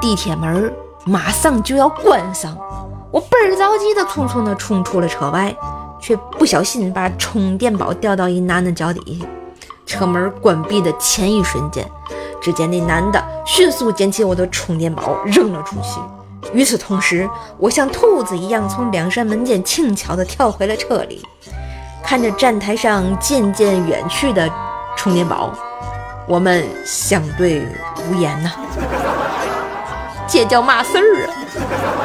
地铁门马上就要关上，我倍儿着急的匆匆的冲出了车外，却不小心把充电宝掉到一男的脚底下。车门关闭的前一瞬间，只见那男的迅速捡起我的充电宝扔了出去。与此同时，我像兔子一样从两扇门间轻巧地跳回了车里，看着站台上渐渐远去的充电宝，我们相对无言呐。这叫嘛事儿啊？